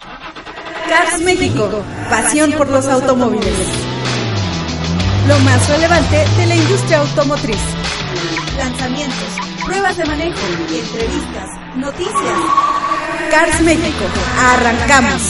Cars México, pasión por los automóviles. Lo más relevante de la industria automotriz. Lanzamientos, pruebas de manejo, entrevistas, noticias. Cars México, arrancamos.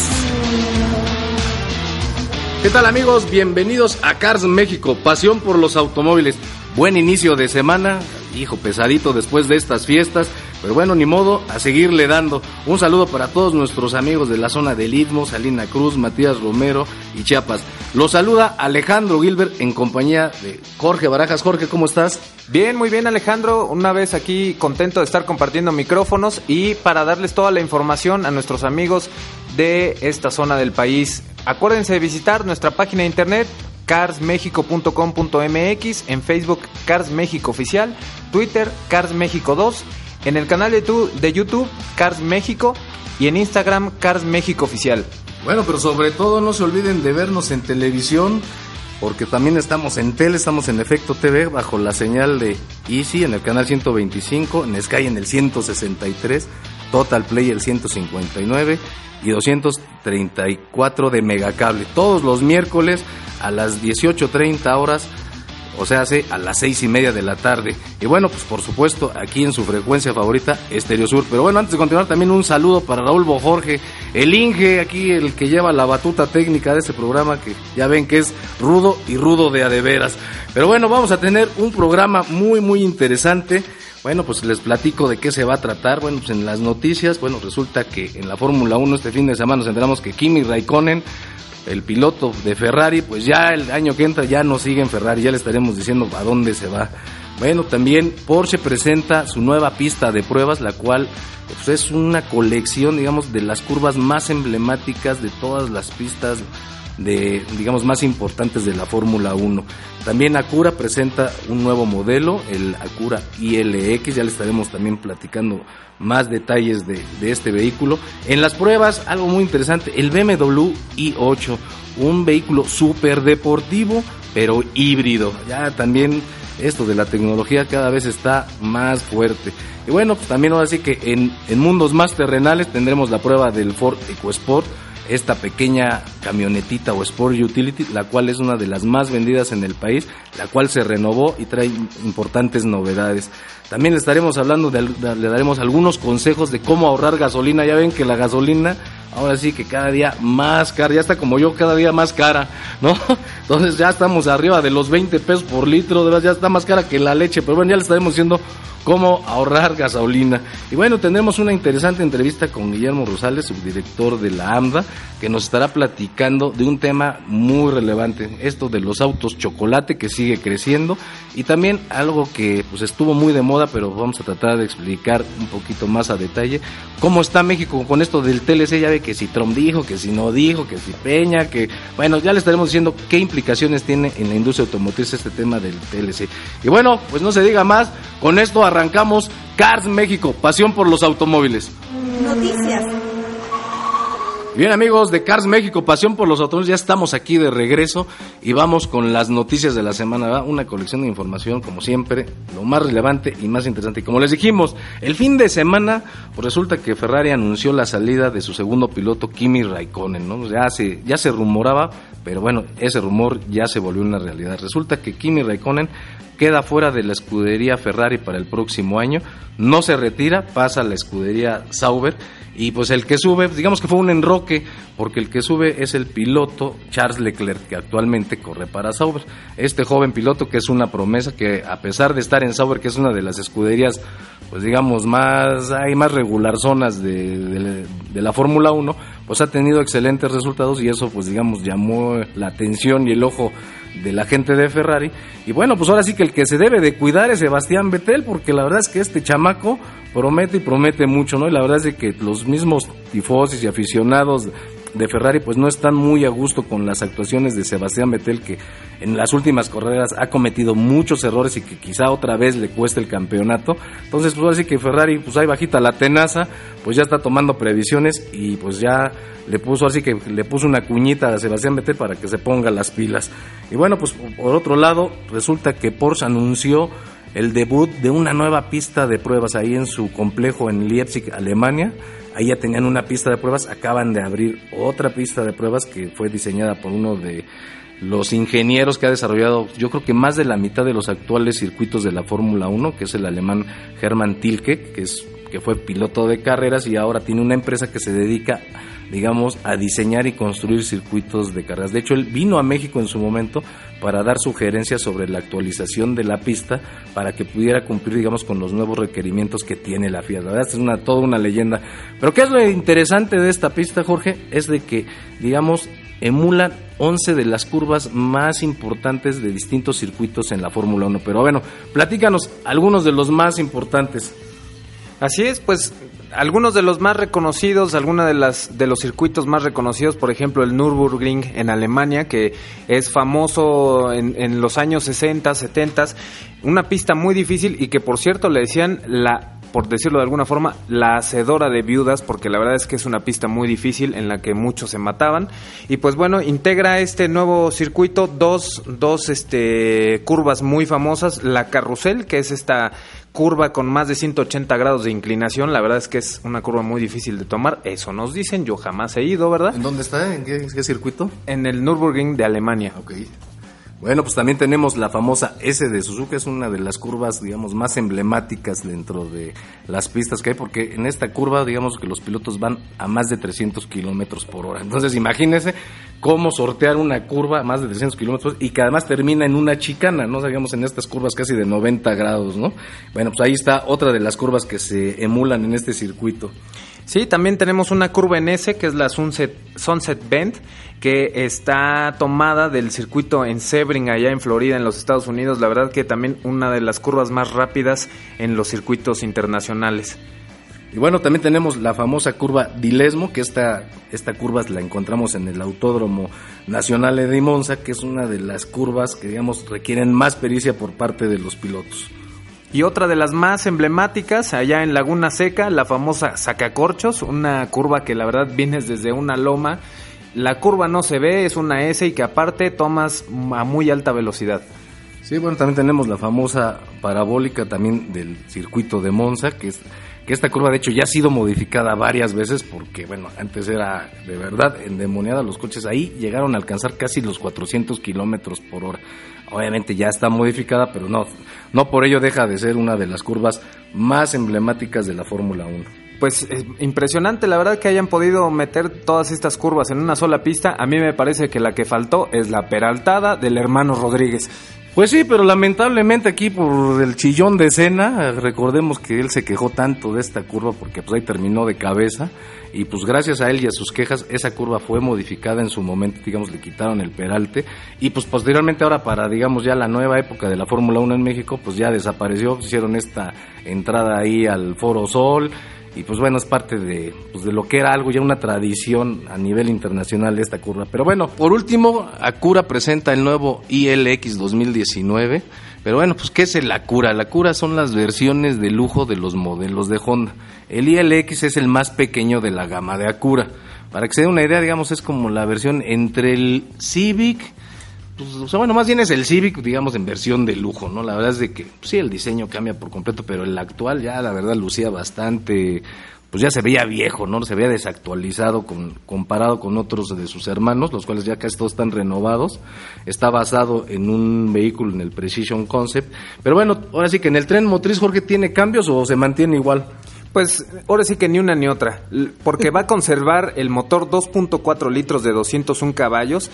¿Qué tal amigos? Bienvenidos a Cars México, pasión por los automóviles. Buen inicio de semana, hijo pesadito después de estas fiestas, pero bueno, ni modo, a seguirle dando. Un saludo para todos nuestros amigos de la zona del Istmo, Salina Cruz, Matías Romero y Chiapas. Los saluda Alejandro Gilbert en compañía de Jorge Barajas. Jorge, ¿cómo estás? Bien, muy bien Alejandro, una vez aquí contento de estar compartiendo micrófonos y para darles toda la información a nuestros amigos de esta zona del país. Acuérdense de visitar nuestra página de internet carsmexico.com.mx, en Facebook Cars México Oficial, Twitter Cars México 2, en el canal de, de YouTube Cars México y en Instagram Cars México Oficial. Bueno, pero sobre todo no se olviden de vernos en televisión, porque también estamos en tele, estamos en Efecto TV bajo la señal de Easy en el canal 125, en Sky en el 163, Total Play el 159 y 234 de Megacable. Todos los miércoles a las 18.30 horas, o sea, hace a las seis y media de la tarde. Y bueno, pues por supuesto, aquí en su frecuencia favorita, Estereo Sur. Pero bueno, antes de continuar, también un saludo para Raúl Jorge, el Inge, aquí el que lleva la batuta técnica de este programa, que ya ven que es rudo y rudo de adeveras. Pero bueno, vamos a tener un programa muy, muy interesante. Bueno, pues les platico de qué se va a tratar. Bueno, pues en las noticias, bueno, resulta que en la Fórmula 1 este fin de semana nos enteramos que Kimi Raikkonen, el piloto de Ferrari, pues ya el año que entra ya no sigue en Ferrari, ya le estaremos diciendo a dónde se va. Bueno, también Porsche presenta su nueva pista de pruebas, la cual pues, es una colección, digamos, de las curvas más emblemáticas de todas las pistas de, digamos, más importantes de la Fórmula 1. También Acura presenta un nuevo modelo, el Acura ILX, ya le estaremos también platicando más detalles de, de este vehículo. En las pruebas, algo muy interesante, el BMW i8, un vehículo súper deportivo, pero híbrido. Ya también esto de la tecnología cada vez está más fuerte. Y bueno, pues también ahora sí que en, en mundos más terrenales tendremos la prueba del Ford EcoSport esta pequeña camionetita o Sport Utility, la cual es una de las más vendidas en el país, la cual se renovó y trae importantes novedades. También le estaremos hablando, de, le daremos algunos consejos de cómo ahorrar gasolina. Ya ven que la gasolina ahora sí que cada día más cara, ya está como yo, cada día más cara, ¿no? Entonces ya estamos arriba de los 20 pesos por litro, de verdad ya está más cara que la leche, pero bueno, ya le estaremos diciendo cómo ahorrar gasolina. Y bueno, tendremos una interesante entrevista con Guillermo Rosales, subdirector de la AMDA, que nos estará platicando de un tema muy relevante, esto de los autos chocolate que sigue creciendo y también algo que pues estuvo muy de moda, pero vamos a tratar de explicar un poquito más a detalle cómo está México con esto del TLC, ya ve que si Trump dijo, que si no dijo, que si Peña, que bueno, ya le estaremos diciendo qué implicaciones tiene en la industria automotriz este tema del TLC. Y bueno, pues no se diga más, con esto arrancamos Cars México, pasión por los automóviles. Noticias. Bien amigos de Cars México, pasión por los automóviles, ya estamos aquí de regreso y vamos con las noticias de la semana, ¿verdad? una colección de información como siempre, lo más relevante y más interesante. Y como les dijimos, el fin de semana pues resulta que Ferrari anunció la salida de su segundo piloto Kimi Raikkonen, ¿no? Ya se, ya se rumoraba, pero bueno, ese rumor ya se volvió una realidad. Resulta que Kimi Raikkonen queda fuera de la escudería Ferrari para el próximo año, no se retira, pasa a la escudería Sauber y pues el que sube, digamos que fue un enroque, porque el que sube es el piloto Charles Leclerc, que actualmente corre para Sauber. Este joven piloto que es una promesa, que a pesar de estar en Sauber, que es una de las escuderías, pues digamos, más, hay más regular zonas de, la Fórmula 1, pues ha tenido excelentes resultados y eso pues digamos llamó la atención y el ojo de la gente de Ferrari. Y bueno, pues ahora sí que el que se debe de cuidar es Sebastián Vettel, porque la verdad es que este chamaco promete y promete mucho, ¿no? Y la verdad es que los mismos tifosis y aficionados de Ferrari pues no están muy a gusto con las actuaciones de Sebastián Vettel que en las últimas carreras ha cometido muchos errores y que quizá otra vez le cueste el campeonato. Entonces pues ahora sí que Ferrari pues ahí bajita la tenaza, pues ya está tomando previsiones y pues ya le puso así que le puso una cuñita a Sebastián Vettel para que se ponga las pilas. Y bueno, pues por otro lado, resulta que Porsche anunció el debut de una nueva pista de pruebas ahí en su complejo en Leipzig, Alemania. Ahí ya tenían una pista de pruebas, acaban de abrir otra pista de pruebas que fue diseñada por uno de los ingenieros que ha desarrollado, yo creo que más de la mitad de los actuales circuitos de la Fórmula 1, que es el alemán Hermann Tilke, que es que fue piloto de carreras y ahora tiene una empresa que se dedica digamos, a diseñar y construir circuitos de carreras. De hecho, él vino a México en su momento para dar sugerencias sobre la actualización de la pista para que pudiera cumplir, digamos, con los nuevos requerimientos que tiene la FIA. La verdad es una, toda una leyenda. Pero ¿qué es lo interesante de esta pista, Jorge? Es de que, digamos, emulan 11 de las curvas más importantes de distintos circuitos en la Fórmula 1. Pero bueno, platícanos algunos de los más importantes. Así es, pues algunos de los más reconocidos, algunos de las de los circuitos más reconocidos, por ejemplo el Nürburgring en Alemania, que es famoso en, en los años 60, 70, una pista muy difícil y que por cierto le decían la por decirlo de alguna forma, la hacedora de viudas, porque la verdad es que es una pista muy difícil en la que muchos se mataban. Y pues bueno, integra este nuevo circuito dos, dos este, curvas muy famosas, la carrusel, que es esta curva con más de 180 grados de inclinación. La verdad es que es una curva muy difícil de tomar. Eso nos dicen. Yo jamás he ido, ¿verdad? ¿En dónde está? ¿En qué, circuito? En el Nürburgring de Alemania. Ok. Bueno, pues también tenemos la famosa S de Suzuka, es una de las curvas, digamos, más emblemáticas dentro de las pistas que hay, porque en esta curva, digamos que los pilotos van a más de 300 kilómetros por hora. Entonces, imagínense cómo sortear una curva a más de 300 kilómetros y que además termina en una chicana, ¿no? Digamos, en estas curvas casi de 90 grados, ¿no? Bueno, pues ahí está otra de las curvas que se emulan en este circuito. Sí, también tenemos una curva en S que es la Sunset, Sunset Bend, que está tomada del circuito en Sebring, allá en Florida, en los Estados Unidos. La verdad que también una de las curvas más rápidas en los circuitos internacionales. Y bueno, también tenemos la famosa curva Dilesmo, que esta, esta curva la encontramos en el Autódromo Nacional de Monza, que es una de las curvas que, digamos, requieren más pericia por parte de los pilotos. Y otra de las más emblemáticas, allá en Laguna Seca, la famosa Sacacorchos, una curva que la verdad vienes desde una loma. La curva no se ve, es una S y que aparte tomas a muy alta velocidad. Sí, bueno, también tenemos la famosa parabólica también del circuito de Monza, que es que esta curva de hecho ya ha sido modificada varias veces porque, bueno, antes era de verdad endemoniada los coches ahí, llegaron a alcanzar casi los 400 kilómetros por hora. Obviamente ya está modificada, pero no, no por ello deja de ser una de las curvas más emblemáticas de la Fórmula 1 pues eh, impresionante la verdad que hayan podido meter todas estas curvas en una sola pista. A mí me parece que la que faltó es la peraltada del hermano Rodríguez. Pues sí, pero lamentablemente aquí por el chillón de escena, recordemos que él se quejó tanto de esta curva porque pues ahí terminó de cabeza y pues gracias a él y a sus quejas esa curva fue modificada en su momento, digamos le quitaron el peralte y pues posteriormente ahora para digamos ya la nueva época de la Fórmula 1 en México pues ya desapareció, hicieron esta entrada ahí al Foro Sol y pues bueno, es parte de, pues de lo que era algo ya una tradición a nivel internacional de esta curva. Pero bueno, por último, Acura presenta el nuevo ILX 2019. Pero bueno, pues ¿qué es el Acura? La Acura son las versiones de lujo de los modelos de Honda. El ILX es el más pequeño de la gama de Acura. Para que se dé una idea, digamos, es como la versión entre el Civic pues, bueno, más bien es el Civic, digamos, en versión de lujo, ¿no? La verdad es de que pues, sí, el diseño cambia por completo, pero el actual ya, la verdad, lucía bastante, pues ya se veía viejo, ¿no? Se veía desactualizado con, comparado con otros de sus hermanos, los cuales ya casi todos están renovados. Está basado en un vehículo en el Precision Concept. Pero bueno, ahora sí que en el tren motriz, Jorge, ¿tiene cambios o se mantiene igual? Pues ahora sí que ni una ni otra, porque va a conservar el motor 2.4 litros de 201 caballos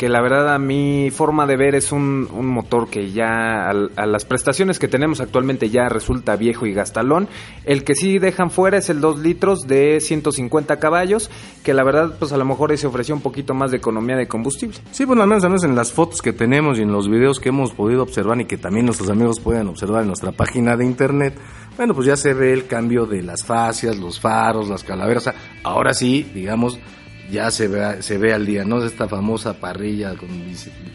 que la verdad a mi forma de ver es un, motor que ya a, las prestaciones que tenemos actualmente ya resulta viejo y gastalón. El que sí dejan fuera es el 2 litros de 150 caballos, que la verdad pues a lo mejor se ofreció un poquito más de economía de combustible. Sí, pues al menos, al menos en las fotos que tenemos y en los videos que hemos podido observar y que también nuestros amigos pueden observar en nuestra página de internet, bueno, pues ya se ve el cambio de las fascias, los faros, las calaveras. ahora sí, digamos, ya se ve, se ve al día, ¿no? Esta famosa parrilla con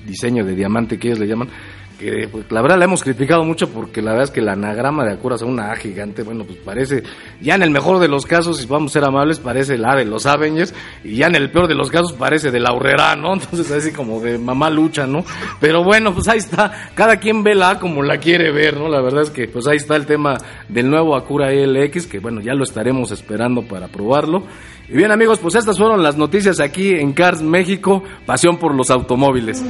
diseño de diamante que ellos le llaman, que pues, la verdad la hemos criticado mucho porque la verdad es que el anagrama de Acura es una A gigante, bueno, pues parece, ya en el mejor de los casos, si vamos a ser amables, parece la de los Avengers, y ya en el peor de los casos parece de la Aurrera, ¿no? Entonces así como de mamá lucha, ¿no? Pero bueno, pues ahí está, cada quien ve la A como la quiere ver, ¿no? La verdad es que pues ahí está el tema del nuevo Acura LX, que bueno, ya lo estaremos esperando para probarlo. Y bien amigos, pues estas fueron las noticias aquí en Cars México, pasión por los automóviles.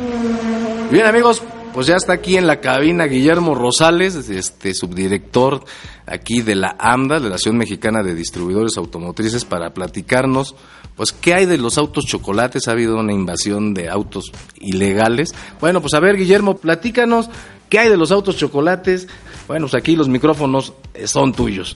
Bien amigos, pues ya está aquí en la cabina Guillermo Rosales, este subdirector aquí de la AMDA, la Asociación Mexicana de Distribuidores Automotrices, para platicarnos, pues, qué hay de los autos chocolates. Ha habido una invasión de autos ilegales. Bueno, pues a ver, Guillermo, platícanos qué hay de los autos chocolates. Bueno, pues aquí los micrófonos son tuyos.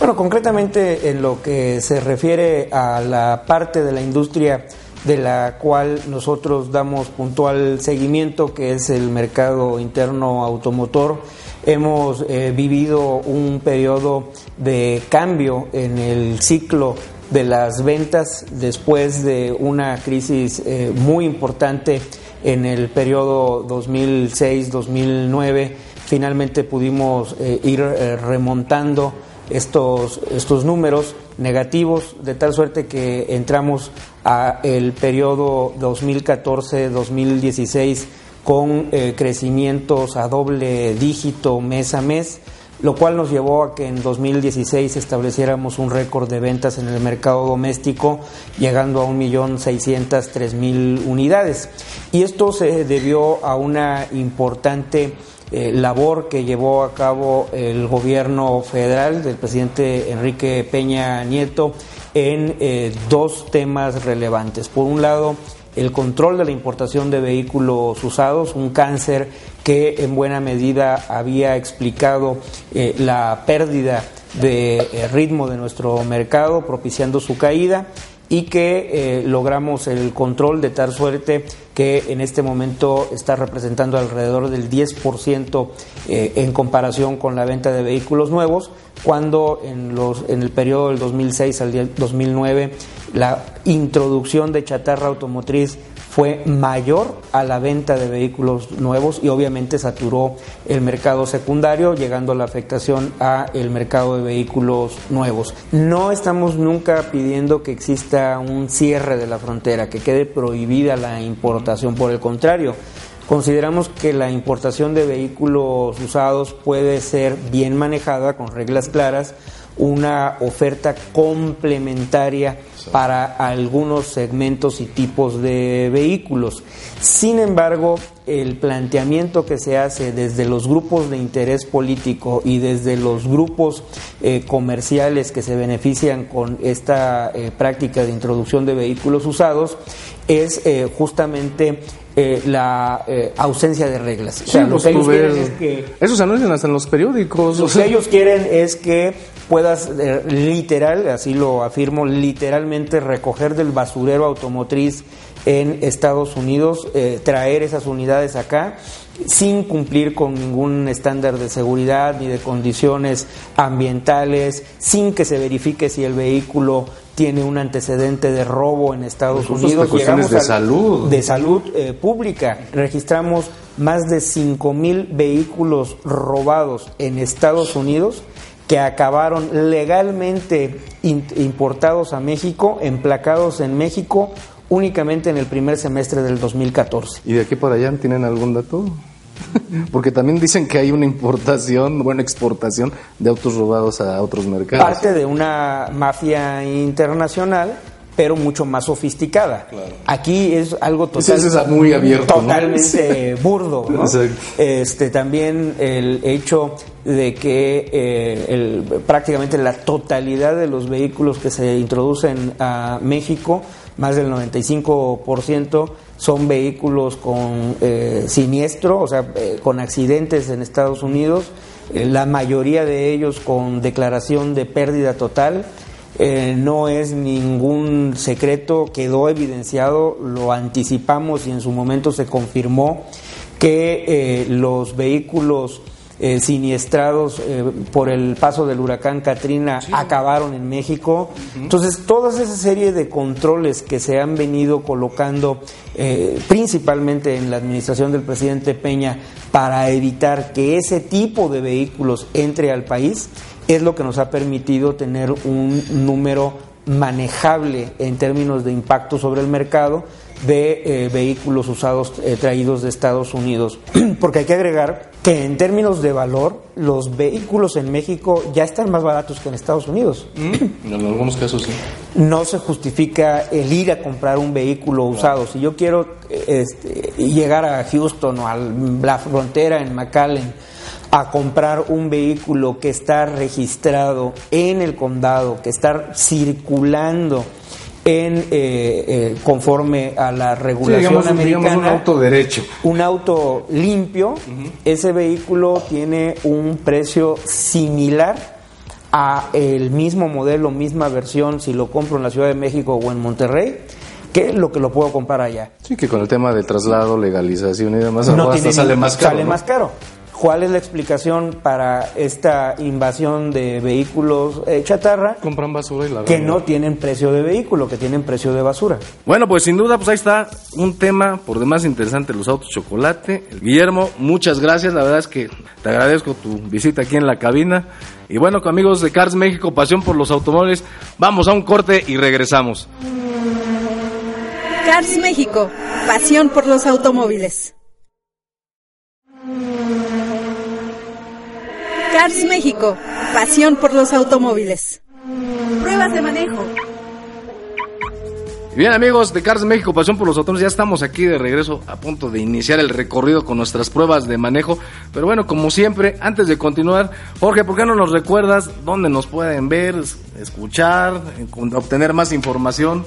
Bueno, concretamente en lo que se refiere a la parte de la industria de la cual nosotros damos puntual seguimiento, que es el mercado interno automotor. Hemos eh, vivido un periodo de cambio en el ciclo de las ventas después de una crisis eh, muy importante en el periodo 2006-2009. Finalmente pudimos eh, ir remontando estos, estos números negativos, de tal suerte que entramos a el periodo 2014-2016 con eh, crecimientos a doble dígito mes a mes, lo cual nos llevó a que en 2016 estableciéramos un récord de ventas en el mercado doméstico, llegando a 1.603.000 unidades. Y esto se debió a una importante eh, labor que llevó a cabo el gobierno federal del presidente Enrique Peña Nieto en eh, dos temas relevantes. Por un lado, el control de la importación de vehículos usados, un cáncer que en buena medida había explicado eh, la pérdida de ritmo de nuestro mercado, propiciando su caída y que eh, logramos el control de tal suerte que en este momento está representando alrededor del 10% eh, en comparación con la venta de vehículos nuevos, cuando en, los, en el periodo del 2006 al 2009 la introducción de chatarra automotriz fue mayor a la venta de vehículos nuevos y obviamente saturó el mercado secundario, llegando a la afectación a el mercado de vehículos nuevos. No estamos nunca pidiendo que exista un cierre de la frontera, que quede prohibida la importación, por el contrario, Consideramos que la importación de vehículos usados puede ser bien manejada con reglas claras, una oferta complementaria para algunos segmentos y tipos de vehículos. Sin embargo, el planteamiento que se hace desde los grupos de interés político y desde los grupos eh, comerciales que se benefician con esta eh, práctica de introducción de vehículos usados es eh, justamente la ausencia de reglas. O sea, lo que ellos quieren es que... Eso se anuncian hasta en los periódicos. Lo que ellos quieren es que puedas literal, así lo afirmo, literalmente recoger del basurero automotriz en Estados Unidos, eh, traer esas unidades acá sin cumplir con ningún estándar de seguridad ni de condiciones ambientales, sin que se verifique si el vehículo tiene un antecedente de robo en Estados pues Unidos. Llegamos de salud. De salud eh, pública. Registramos más de 5 mil vehículos robados en Estados Unidos que acabaron legalmente importados a México, emplacados en México únicamente en el primer semestre del 2014. ¿Y de aquí para allá tienen algún dato? Porque también dicen que hay una importación, bueno, exportación de autos robados a otros mercados. Parte de una mafia internacional pero mucho más sofisticada. Aquí es algo total, muy abierto, totalmente burdo. Este, también el hecho de que eh, prácticamente la totalidad de los vehículos que se introducen a México, más del 95%, son vehículos con eh, siniestro, o sea, eh, con accidentes en Estados Unidos, eh, la mayoría de ellos con declaración de pérdida total. no es ningún secreto, quedó evidenciado, lo anticipamos y en su momento se confirmó que los vehículos eh, siniestrados eh, por el paso del huracán Katrina acabaron en México. Entonces, toda esa serie de controles que se han venido colocando eh, principalmente en la administración del presidente Peña para evitar que ese tipo de vehículos entre al país es lo que nos ha permitido tener un número manejable en términos de impacto sobre el mercado de eh, vehículos usados eh, traídos de Estados Unidos. Porque hay que agregar que en términos de valor, los vehículos en México ya están más baratos que en Estados Unidos. Mm, en algunos casos sí. No se justifica el ir a comprar un vehículo usado. Si yo quiero este, llegar a Houston o a la frontera en McAllen, a comprar un vehículo que está registrado en el condado, que está circulando en eh, eh, conforme a la regulación americana. un auto derecho. Un auto limpio, ese vehículo tiene un precio similar a el mismo modelo, misma versión, si lo compro en la Ciudad de México o en Monterrey, que lo que lo puedo comprar allá. Sí, que con el tema de traslado, legalización y demás, no sale más caro. Sale más caro. ¿Cuál es la explicación para esta invasión de vehículos eh, chatarra? Compran basura y la Que no tienen precio de vehículo, que tienen precio de basura. Bueno, pues sin duda, pues ahí está un tema por demás interesante, los autos chocolate. Guillermo, muchas gracias, la verdad es que te agradezco tu visita aquí en la cabina. Y bueno, amigos de Cars México, pasión por los automóviles, vamos a un corte y regresamos. Cars México, pasión por los automóviles. Cars México, pasión por los automóviles. Pruebas de manejo. Bien amigos de Cars México, pasión por los automóviles, ya estamos aquí de regreso a punto de iniciar el recorrido con nuestras pruebas de manejo. Pero bueno, como siempre, antes de continuar, Jorge, ¿por qué no nos recuerdas dónde nos pueden ver, escuchar, obtener más información?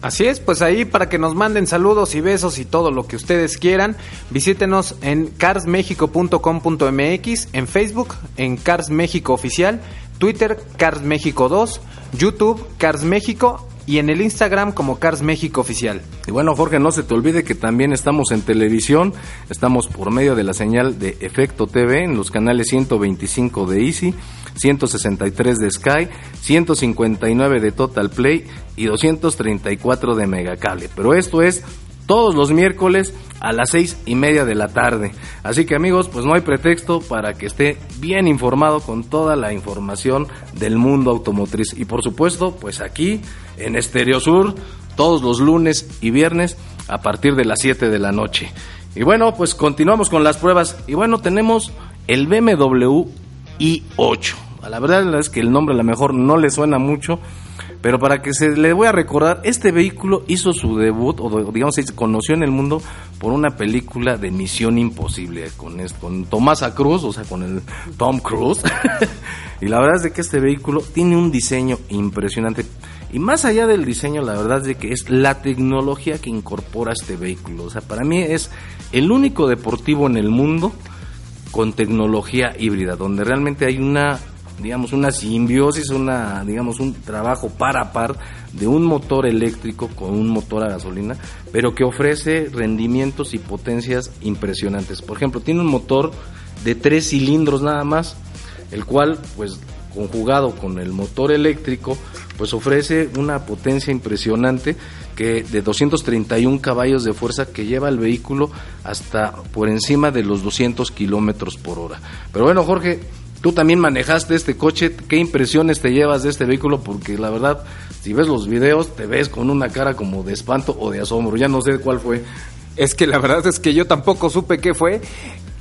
Así es, pues ahí para que nos manden saludos y besos y todo lo que ustedes quieran, visítenos en carsmexico.com.mx, en Facebook, en Cars México Oficial, Twitter, Cars México 2, YouTube, Cars México y en el Instagram como Cars México Oficial. Y bueno, Jorge, no se te olvide que también estamos en televisión, estamos por medio de la señal de Efecto TV en los canales 125 de Easy 163 de Sky, 159 de Total Play y 234 de Megacable. Pero esto es todos los miércoles a las seis y media de la tarde. Así que amigos, pues no hay pretexto para que esté bien informado con toda la información del mundo automotriz. Y por supuesto, pues aquí en Estereo Sur, todos los lunes y viernes a partir de las 7 de la noche. Y bueno, pues continuamos con las pruebas. Y bueno, tenemos el BMW i8. La verdad es que el nombre a lo mejor no le suena mucho, pero para que se le voy a recordar, este vehículo hizo su debut, o digamos, se conoció en el mundo por una película de Misión Imposible, con, con Tomás Cruz, o sea, con el Tom Cruise. y la verdad es de que este vehículo tiene un diseño impresionante. Y más allá del diseño, la verdad es de que es la tecnología que incorpora este vehículo. O sea, para mí es el único deportivo en el mundo con tecnología híbrida, donde realmente hay una digamos una simbiosis, una digamos un trabajo par a par de un motor eléctrico con un motor a gasolina, pero que ofrece rendimientos y potencias impresionantes. Por ejemplo, tiene un motor de tres cilindros nada más, el cual pues conjugado con el motor eléctrico pues ofrece una potencia impresionante que de 231 caballos de fuerza que lleva el vehículo hasta por encima de los 200 kilómetros por hora. Pero bueno, Jorge, tú también manejaste este coche, ¿qué impresiones te llevas de este vehículo? Porque la verdad, si ves los videos, te ves con una cara como de espanto o de asombro, ya no sé cuál fue. Es que la verdad es que yo tampoco supe qué fue.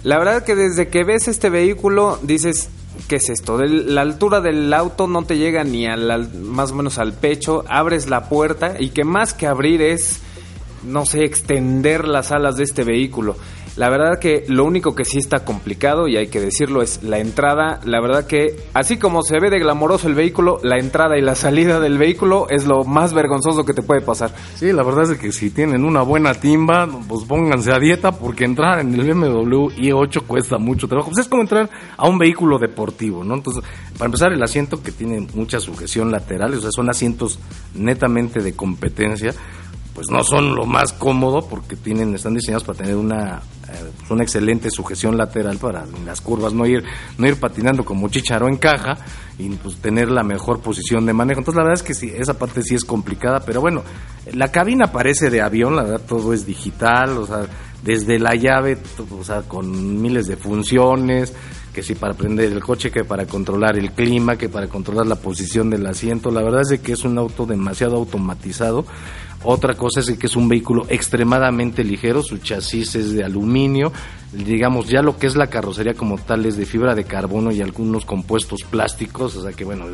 La verdad que desde que ves este vehículo dices, ¿qué es esto? la altura del auto no te llega ni al, más o menos al pecho, abres la puerta y que más que abrir es, no sé, extender las alas de este vehículo. La verdad que lo único que sí está complicado, y hay que decirlo, es la entrada. La verdad que, así como se ve de glamoroso el vehículo, la entrada y la salida del vehículo es lo más vergonzoso que te puede pasar. Sí, la verdad es que si tienen una buena timba, pues pónganse a dieta porque entrar en el BMW i8 cuesta mucho trabajo. Pues es como entrar a un vehículo deportivo, ¿no? Entonces, para empezar, el asiento que tiene mucha sujeción lateral, o sea, son asientos netamente de competencia pues no son lo más cómodo porque tienen están diseñados para tener una eh, pues una excelente sujeción lateral para las curvas no ir no ir patinando como chicharo en caja y pues tener la mejor posición de manejo entonces la verdad es que sí esa parte sí es complicada pero bueno la cabina parece de avión la verdad todo es digital o sea desde la llave o sea con miles de funciones que sí para prender el coche, que para controlar el clima, que para controlar la posición del asiento. La verdad es que es un auto demasiado automatizado otra cosa es que es un vehículo extremadamente ligero, su chasis es de aluminio, digamos ya lo que es la carrocería como tal es de fibra de carbono y algunos compuestos plásticos, o sea que bueno,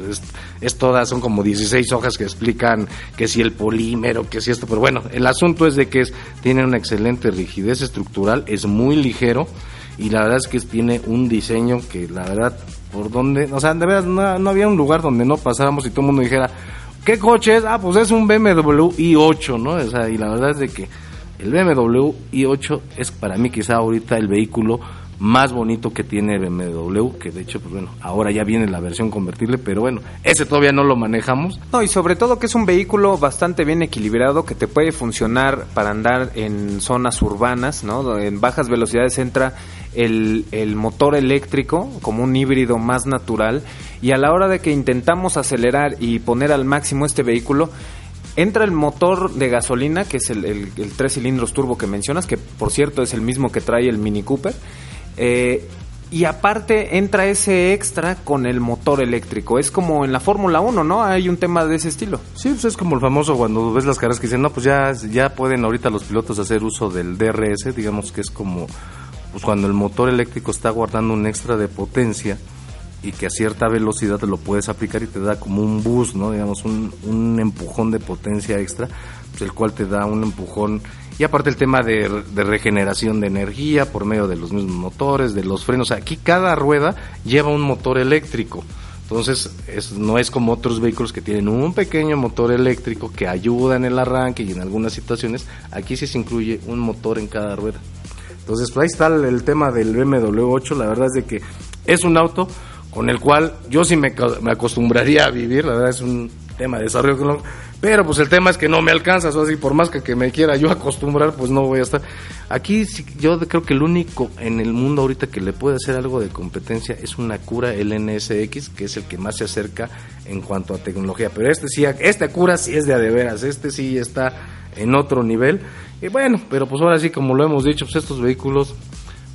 es, todas, son como 16 hojas que explican que si el polímero, que si esto, pero bueno, el asunto es de que es, tiene una excelente rigidez estructural, es muy ligero y la verdad es que tiene un diseño que la verdad, por donde, o sea, de verdad no, no había un lugar donde no pasáramos y todo el mundo dijera, ¿Qué coche es? Ah, pues es un BMW i8, ¿no? O sea, y la verdad es de que el BMW i8 es para mí quizá ahorita el vehículo más bonito que tiene BMW, que de hecho, pues bueno, ahora ya viene la versión convertible, pero bueno, ese todavía no lo manejamos. No, y sobre todo que es un vehículo bastante bien equilibrado, que te puede funcionar para andar en zonas urbanas, ¿no? En bajas velocidades entra el, el motor eléctrico como un híbrido más natural y a la hora de que intentamos acelerar y poner al máximo este vehículo, entra el motor de gasolina, que es el, el, tres cilindros turbo que mencionas, que por cierto es el mismo que trae el Mini Cooper. Eh, y aparte entra ese extra con el motor eléctrico. Es como en la Fórmula 1, ¿no? Hay un tema de ese estilo. Sí, pues es como el famoso cuando ves las caras que dicen, no, pues ya, ya pueden ahorita los pilotos hacer uso del DRS, digamos que es como pues cuando el motor eléctrico está guardando un extra de potencia y que a cierta velocidad lo puedes aplicar y te da como un boost, ¿no? Digamos, un, un empujón de potencia extra, pues el cual te da un empujón y aparte el tema de, regeneración de energía por medio de los mismos motores, de los frenos. Aquí cada rueda lleva un motor eléctrico. Entonces es, no es como otros vehículos que tienen un pequeño motor eléctrico que ayuda en el arranque y en algunas situaciones. Aquí sí se incluye un motor en cada rueda. Entonces pues ahí está el, tema del BMW 8. La verdad es de que es un auto con el cual yo sí me, me acostumbraría a vivir. La verdad es un tema de desarrollo pero pues el tema es que no me alcanza, o así por más que, me quiera yo acostumbrar, pues no voy a estar. Aquí yo creo que el único en el mundo ahorita que le puede hacer algo de competencia es una cura el NSX, que es el que más se acerca en cuanto a tecnología. Pero este sí, este cura sí es de a de veras, este sí está en otro nivel. Y bueno, pero pues ahora sí, como lo hemos dicho, pues estos vehículos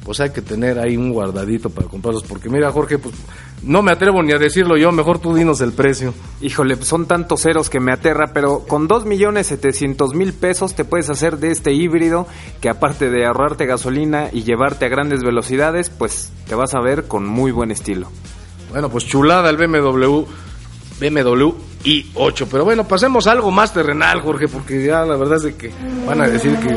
pues hay que tener ahí un guardadito para comprarlos. Porque mira, Jorge, pues no me atrevo ni a decirlo yo, mejor tú dinos el precio. Híjole, son tantos ceros que me aterra, pero con dos millones setecientos mil pesos te puedes hacer de este híbrido que aparte de ahorrarte gasolina y llevarte a grandes velocidades, pues te vas a ver con muy buen estilo. Bueno, pues chulada el BMW. BMW i8. Pero bueno, pasemos algo más terrenal, Jorge, porque ya la verdad es de que van a decir que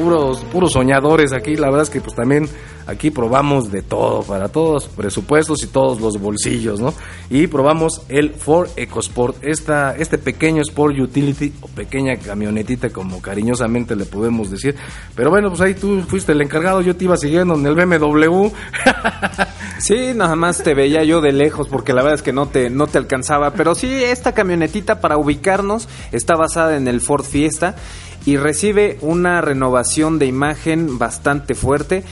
puros, puros soñadores aquí. La verdad es que pues también aquí probamos de todo, para todos presupuestos y todos los bolsillos, ¿no? Y probamos el Ford EcoSport, esta, este pequeño Sport Utility o pequeña camionetita como cariñosamente le podemos decir. Pero bueno, pues ahí tú fuiste el encargado, yo te iba siguiendo en el BMW. sí, nada más te veía yo de lejos porque la verdad es que no te, no te alcanzaba. Pero sí, esta camionetita para ubicarnos está basada en el Ford Fiesta y recibe una renovación de imagen bastante fuerte.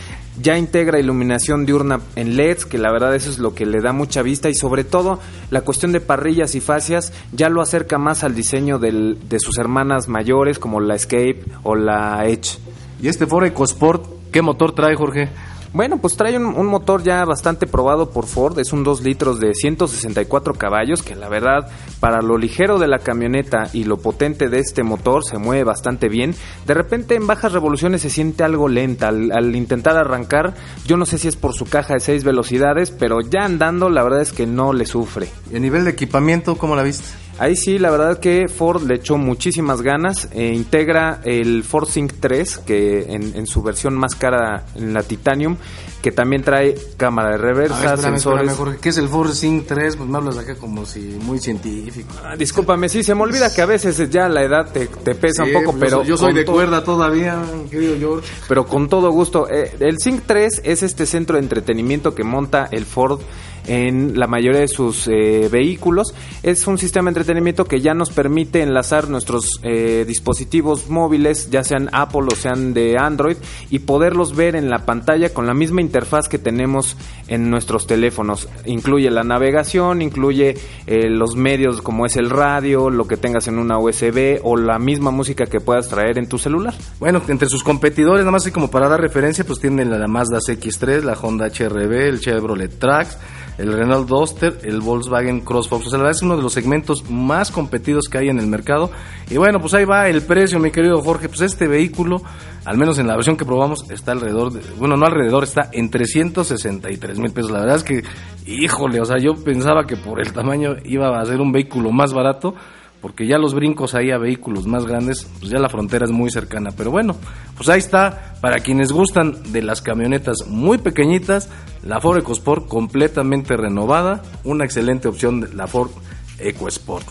Ya integra iluminación diurna en LEDs, que la verdad eso es lo que le da mucha vista y sobre todo la cuestión de parrillas y fascias ya lo acerca más al diseño de sus hermanas mayores como la Escape o la Edge. ¿Y este Ford EcoSport qué motor trae Jorge? Bueno, pues trae un, motor ya bastante probado por Ford, es un 2 litros de 164 caballos, que la verdad, para lo ligero de la camioneta y lo potente de este motor, se mueve bastante bien. De repente en bajas revoluciones se siente algo lenta al, intentar arrancar. Yo no sé si es por su caja de 6 velocidades, pero ya andando la verdad es que no le sufre. ¿Y a nivel de equipamiento cómo la viste? Ahí sí, la verdad que Ford le echó muchísimas ganas. Eh, integra el Ford Sync 3, que en, en, su versión más cara en la Titanium, que también trae cámara de reversa, ver, espérame, sensores. espérame, Jorge, ¿Qué es el Ford Sync 3? Pues me hablas acá como si muy científico. Ah, discúlpame, sí, se me olvida que a veces ya la edad te, te pesa Sí, un poco, pues, pero... yo soy de cuerda todavía, querido George. pero con todo gusto. Eh, el Sync 3 es este centro de entretenimiento que monta el Ford en la mayoría de sus eh, vehículos. Es un sistema de entretenimiento que ya nos permite enlazar nuestros eh, dispositivos móviles, ya sean Apple o sean de Android, y poderlos ver en la pantalla con la misma interfaz que tenemos en nuestros teléfonos. Incluye la navegación, incluye eh, los medios como es el radio, lo que tengas en una USB o la misma música que puedas traer en tu celular. Bueno, entre sus competidores, nada más así como para dar referencia, pues tienen la Mazda CX-3, la Honda HRB, el Chevrolet Trax, el Renault Duster, el Volkswagen Crossfox. O sea, la verdad es uno de los segmentos más competidos que hay en el mercado. Y bueno, pues ahí va el precio, mi querido Jorge. Pues este vehículo, al menos en la versión que probamos, está alrededor, de, bueno, no alrededor, está en 363 mil pesos. La verdad es que, híjole, o sea, yo pensaba que por el tamaño iba a ser un vehículo más barato porque ya los brincos ahí a vehículos más grandes, pues ya la frontera es muy cercana. Pero bueno, pues ahí está, para quienes gustan de las camionetas muy pequeñitas, la Ford EcoSport completamente renovada, una excelente opción, la Ford EcoSport.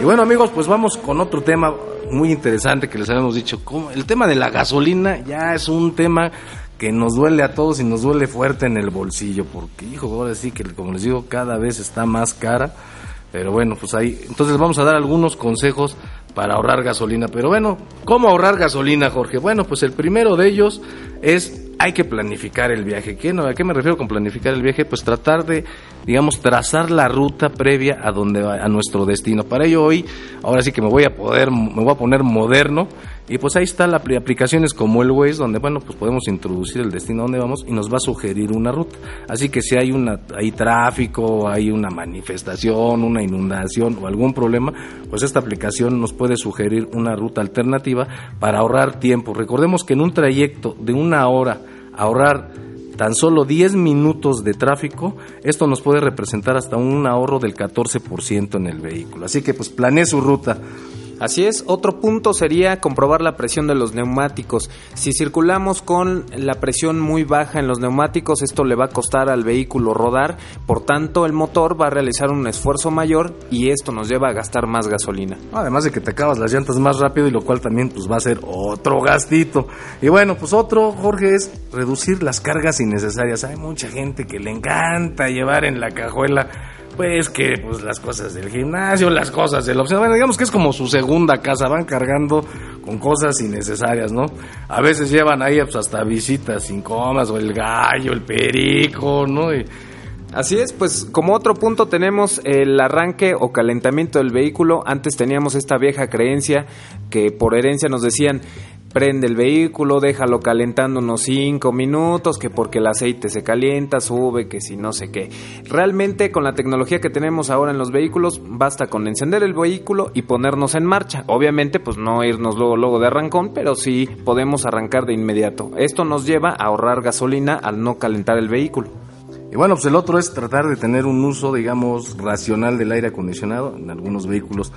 Y bueno amigos, pues vamos con otro tema muy interesante que les habíamos dicho, el tema de la gasolina ya es un tema que nos duele a todos y nos duele fuerte en el bolsillo, porque hijo, ahora sí que como les digo, cada vez está más cara. Pero bueno, pues ahí. Entonces vamos a dar algunos consejos para ahorrar gasolina. Pero bueno, ¿cómo ahorrar gasolina, Jorge? Bueno, pues el primero de ellos es hay que planificar el viaje. ¿Qué, no? ¿A qué me refiero con planificar el viaje? Pues tratar de, digamos, trazar la ruta previa a donde va, a nuestro destino. Para ello hoy, ahora sí que me voy a poder, me voy a poner moderno. Y pues ahí está la apli- aplicaciones como el Waze, donde bueno, pues podemos introducir el destino donde vamos y nos va a sugerir una ruta. Así que si hay una, hay tráfico, hay una manifestación, una inundación o algún problema, pues esta aplicación nos puede sugerir una ruta alternativa para ahorrar tiempo. Recordemos que en un trayecto de una hora ahorrar tan solo 10 minutos de tráfico, esto nos puede representar hasta un ahorro del 14% en el vehículo. Así que pues planee su ruta. Así es, otro punto sería comprobar la presión de los neumáticos. Si circulamos con la presión muy baja en los neumáticos, esto le va a costar al vehículo rodar, por tanto el motor va a realizar un esfuerzo mayor y esto nos lleva a gastar más gasolina. Además de que te acabas las llantas más rápido y lo cual también pues va a ser otro gastito. Y bueno, pues otro, Jorge, es reducir las cargas innecesarias. Hay mucha gente que le encanta llevar en la cajuela pues que pues las cosas del gimnasio, las cosas del opción, bueno, digamos que es como su segunda casa, van cargando con cosas innecesarias, ¿no? A veces llevan ahí pues, hasta visitas incómodas o el gallo, el perico, ¿no? Y, Así es, pues como otro punto tenemos el arranque o calentamiento del vehículo. Antes teníamos esta vieja creencia que por herencia nos decían prende el vehículo, déjalo calentando unos 5 minutos, que porque el aceite se calienta, sube, que si no sé qué. Realmente con la tecnología que tenemos ahora en los vehículos, basta con encender el vehículo y ponernos en marcha. Obviamente, pues no irnos luego, luego de arrancón, pero sí podemos arrancar de inmediato. Esto nos lleva a ahorrar gasolina al no calentar el vehículo. Y bueno, pues el otro es tratar de tener un uso, digamos, racional del aire acondicionado. En algunos vehículos,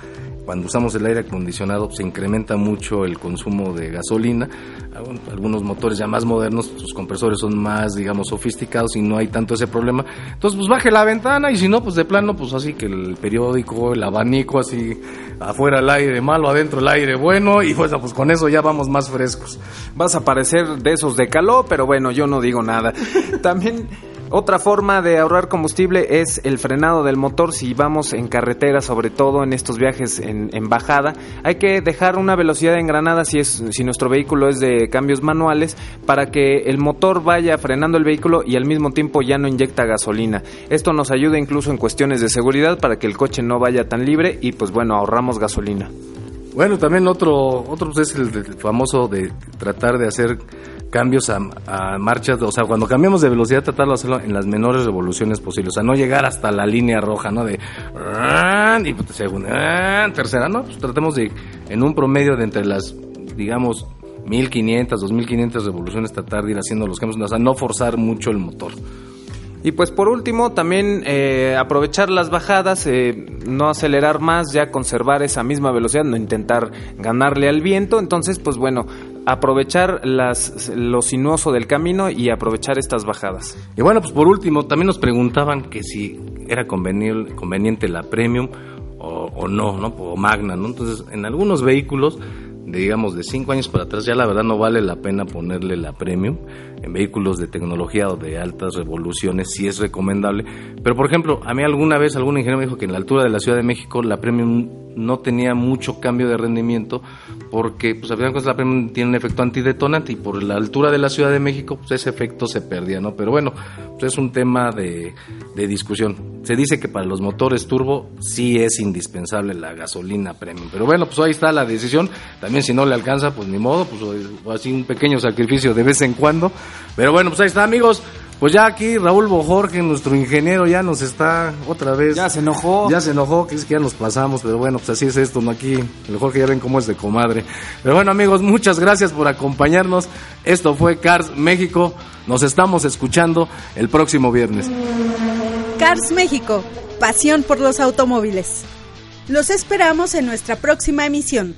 cuando usamos el aire acondicionado, se incrementa mucho el consumo de gasolina. Algun- Algunos motores ya más modernos, sus compresores son más, digamos, sofisticados y no hay tanto ese problema. Entonces, pues baje la ventana y si no, pues de plano, pues así que el periódico, el abanico, así afuera el aire malo, adentro el aire bueno y pues, pues con eso ya vamos más frescos. Vas a parecer de esos de calor, pero bueno, yo no digo nada. También otra forma de ahorrar combustible es el frenado del motor si vamos en carretera, sobre todo en estos viajes en, bajada. Hay que dejar una velocidad engranada si, es, si nuestro vehículo es de cambios manuales para que el motor vaya frenando el vehículo y al mismo tiempo ya no inyecta gasolina. Esto nos ayuda incluso en cuestiones de seguridad para que el coche no vaya tan libre y pues bueno, ahorramos gasolina. Bueno, también otro, otro es el, famoso de tratar de hacer cambios a, marchas, o sea, cuando cambiamos de velocidad, tratarlo de hacerlo en las menores revoluciones posibles, o sea, no llegar hasta la línea roja, ¿no? De y pues, segunda, tercera, ¿no? Pues tratemos de, en un promedio de entre las, digamos, 1500, 2500 revoluciones, tratar de ir haciendo los cambios, o sea, no forzar mucho el motor. Y pues por último, también eh, aprovechar las bajadas, eh, no acelerar más, ya conservar esa misma velocidad, no intentar ganarle al viento. Entonces, pues bueno, aprovechar las, lo sinuoso del camino y aprovechar estas bajadas. Y bueno, pues por último, también nos preguntaban que si era conveniente, conveniente la Premium o, no, ¿no? O Magna, ¿no? Entonces, en algunos vehículos de, digamos, de 5 años para atrás, ya la verdad no vale la pena ponerle la premium. En vehículos de tecnología o de altas revoluciones sí es recomendable. Pero, por ejemplo, a mí alguna vez algún ingeniero me dijo que en la altura de la Ciudad de México la premium no tenía mucho cambio de rendimiento porque, pues, a final la premium tiene un efecto antidetonante y por la altura de la Ciudad de México, pues, ese efecto se perdía, ¿no? Pero bueno, pues es un tema de, de discusión. Se dice que para los motores turbo sí es indispensable la gasolina premium. Pero bueno, pues ahí está la decisión. También si no le alcanza, pues ni modo, pues así un pequeño sacrificio de vez en cuando. Pero bueno, pues ahí está, amigos. Pues ya aquí Raúl Bojorge, nuestro ingeniero, ya nos está otra vez. Ya se enojó. Ya se enojó, que es que ya nos pasamos, pero bueno, pues así es esto, ¿no? Aquí el Jorge ya ven cómo es de comadre. Pero bueno, amigos, muchas gracias por acompañarnos. Esto fue Cars México. Nos estamos escuchando el próximo viernes. Cars México, pasión por los automóviles. Los esperamos en nuestra próxima emisión.